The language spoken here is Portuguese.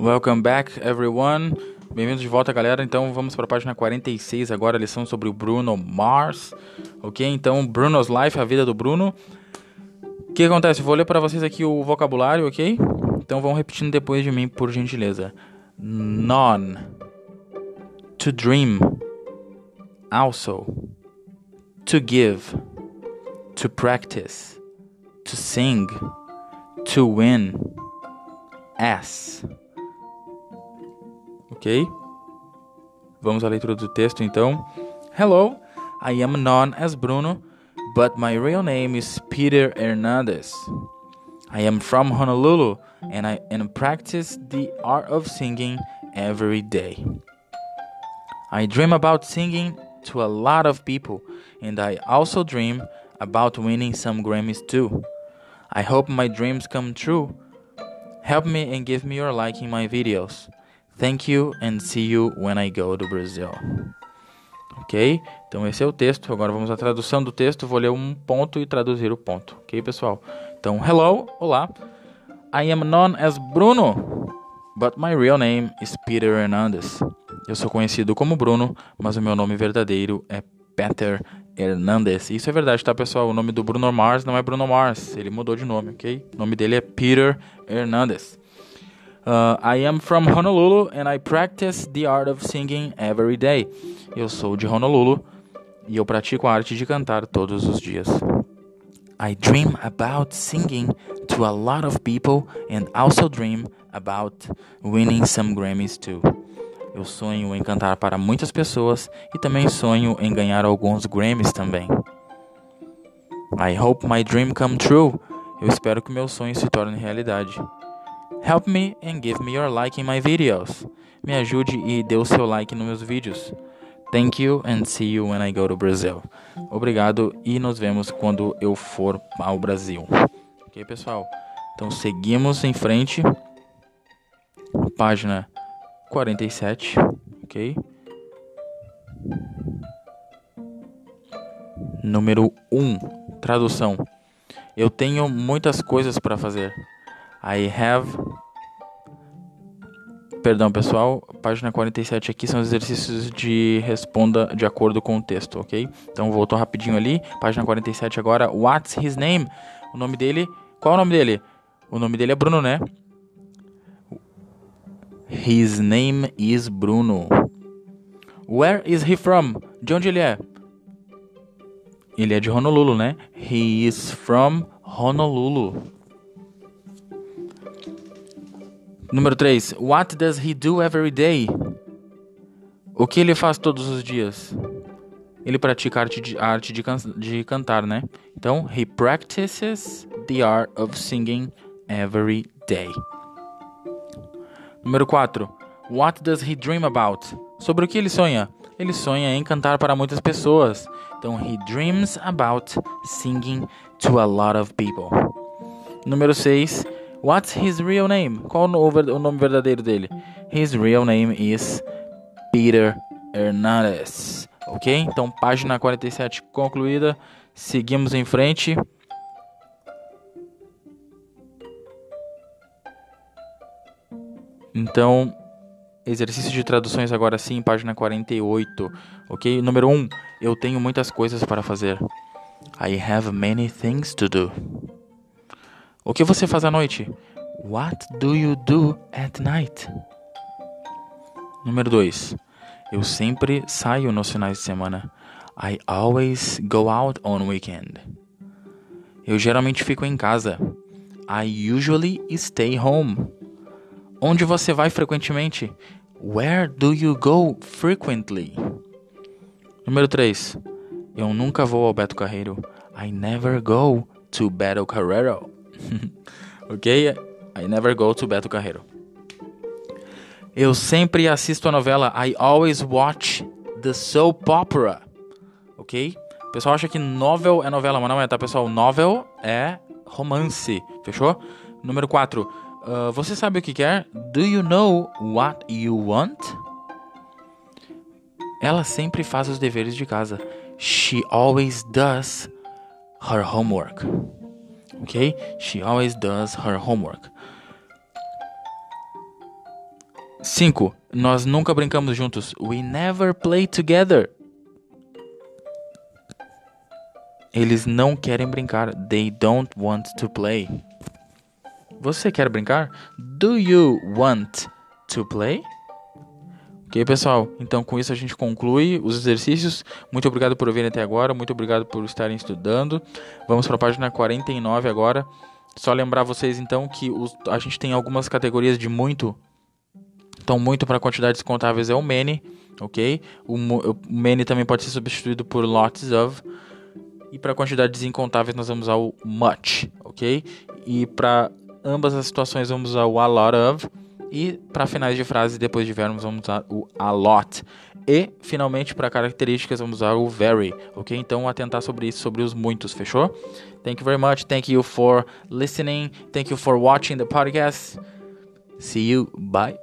Welcome back, everyone. Bem-vindos de volta, galera. Então vamos para a página 46 agora, a lição sobre o Bruno Mars. Ok? Então, Bruno's Life, a vida do Bruno. O que acontece? Vou ler para vocês aqui o vocabulário, ok? Então vão repetindo depois de mim, por gentileza. Non. To dream. Also. To give. To practice. To sing. To win. As. Ok? Vamos à leitura do texto então. Hello, I am known as Bruno, but my real name is Peter Hernandez. I am from Honolulu and I and practice the art of singing every day. I dream about singing to a lot of people and I also dream about winning some Grammys too. I hope my dreams come true. Help me and give me your like in my videos. Thank you and see you when I go to Brazil. Ok? Então esse é o texto. Agora vamos à tradução do texto. Vou ler um ponto e traduzir o ponto. Ok, pessoal? Então, hello, olá. I am known as Bruno, but my real name is Peter Hernandez. Eu sou conhecido como Bruno, mas o meu nome verdadeiro é Peter Hernandez. Isso é verdade, tá, pessoal? O nome do Bruno Mars não é Bruno Mars. Ele mudou de nome, ok? O nome dele é Peter Hernandez. Uh, I am from Honolulu and I practice the art of singing every day. Eu sou de Honolulu e eu pratico a arte de cantar todos os dias. I dream about singing to a lot of people and also dream about winning some Grammys too. Eu sonho em cantar para muitas pessoas e também sonho em ganhar alguns Grammys também. I hope my dream come true. Eu espero que meu sonho se torne realidade. Help me and give me your like in my videos. Me ajude e dê o seu like nos meus vídeos. Thank you and see you when I go to Brazil. Obrigado e nos vemos quando eu for ao Brasil. Ok, pessoal? Então seguimos em frente. Página 47, ok? Número 1, tradução. Eu tenho muitas coisas para fazer. I have. Perdão, pessoal. Página 47 aqui são os exercícios de responda de acordo com o texto, ok? Então voltou rapidinho ali. Página 47 agora. What's his name? O nome dele. Qual é o nome dele? O nome dele é Bruno, né? His name is Bruno. Where is he from? De onde ele é? Ele é de Honolulu, né? He is from Honolulu. Número 3. What does he do every day? O que ele faz todos os dias? Ele pratica a arte de, a arte de, can, de cantar, né? Então, he practices the art of singing every day. Número 4. What does he dream about? Sobre o que ele sonha? Ele sonha em cantar para muitas pessoas. Então, he dreams about singing to a lot of people. Número 6. What's his real name? Qual o nome verdadeiro dele? His real name is Peter Hernandez. Ok? Então, página 47 concluída. Seguimos em frente. Então, exercício de traduções agora sim, página 48. Ok? Número 1. Eu tenho muitas coisas para fazer. I have many things to do. O que você faz à noite? What do you do at night? Número 2. Eu sempre saio nos finais de semana. I always go out on weekend. Eu geralmente fico em casa. I usually stay home. Onde você vai frequentemente? Where do you go frequently? Número 3. Eu nunca vou ao Beto Carreiro. I never go to Beto Carreiro. ok? I never go to Beto Carreiro. Eu sempre assisto a novela I always watch the soap opera. Ok? O pessoal acha que novel é novela, mas não é, tá, pessoal? Novel é romance. Fechou? Número 4. Uh, você sabe o que quer? Do you know what you want? Ela sempre faz os deveres de casa. She always does her homework. Ok? She always does her homework. 5. Nós nunca brincamos juntos. We never play together. Eles não querem brincar. They don't want to play. Você quer brincar? Do you want to play? Ok, pessoal? Então, com isso, a gente conclui os exercícios. Muito obrigado por virem até agora. Muito obrigado por estarem estudando. Vamos para a página 49 agora. Só lembrar vocês, então, que os, a gente tem algumas categorias de muito. Então, muito para quantidades contáveis é o many, ok? O, o many também pode ser substituído por lots of. E para quantidades incontáveis nós vamos usar o much, ok? E para ambas as situações vamos usar o a lot of. E para finais de frase, depois de vermos, vamos usar o a lot. E, finalmente, para características, vamos usar o very, ok? Então, atentar sobre isso, sobre os muitos, fechou? Thank you very much. Thank you for listening. Thank you for watching the podcast. See you. Bye.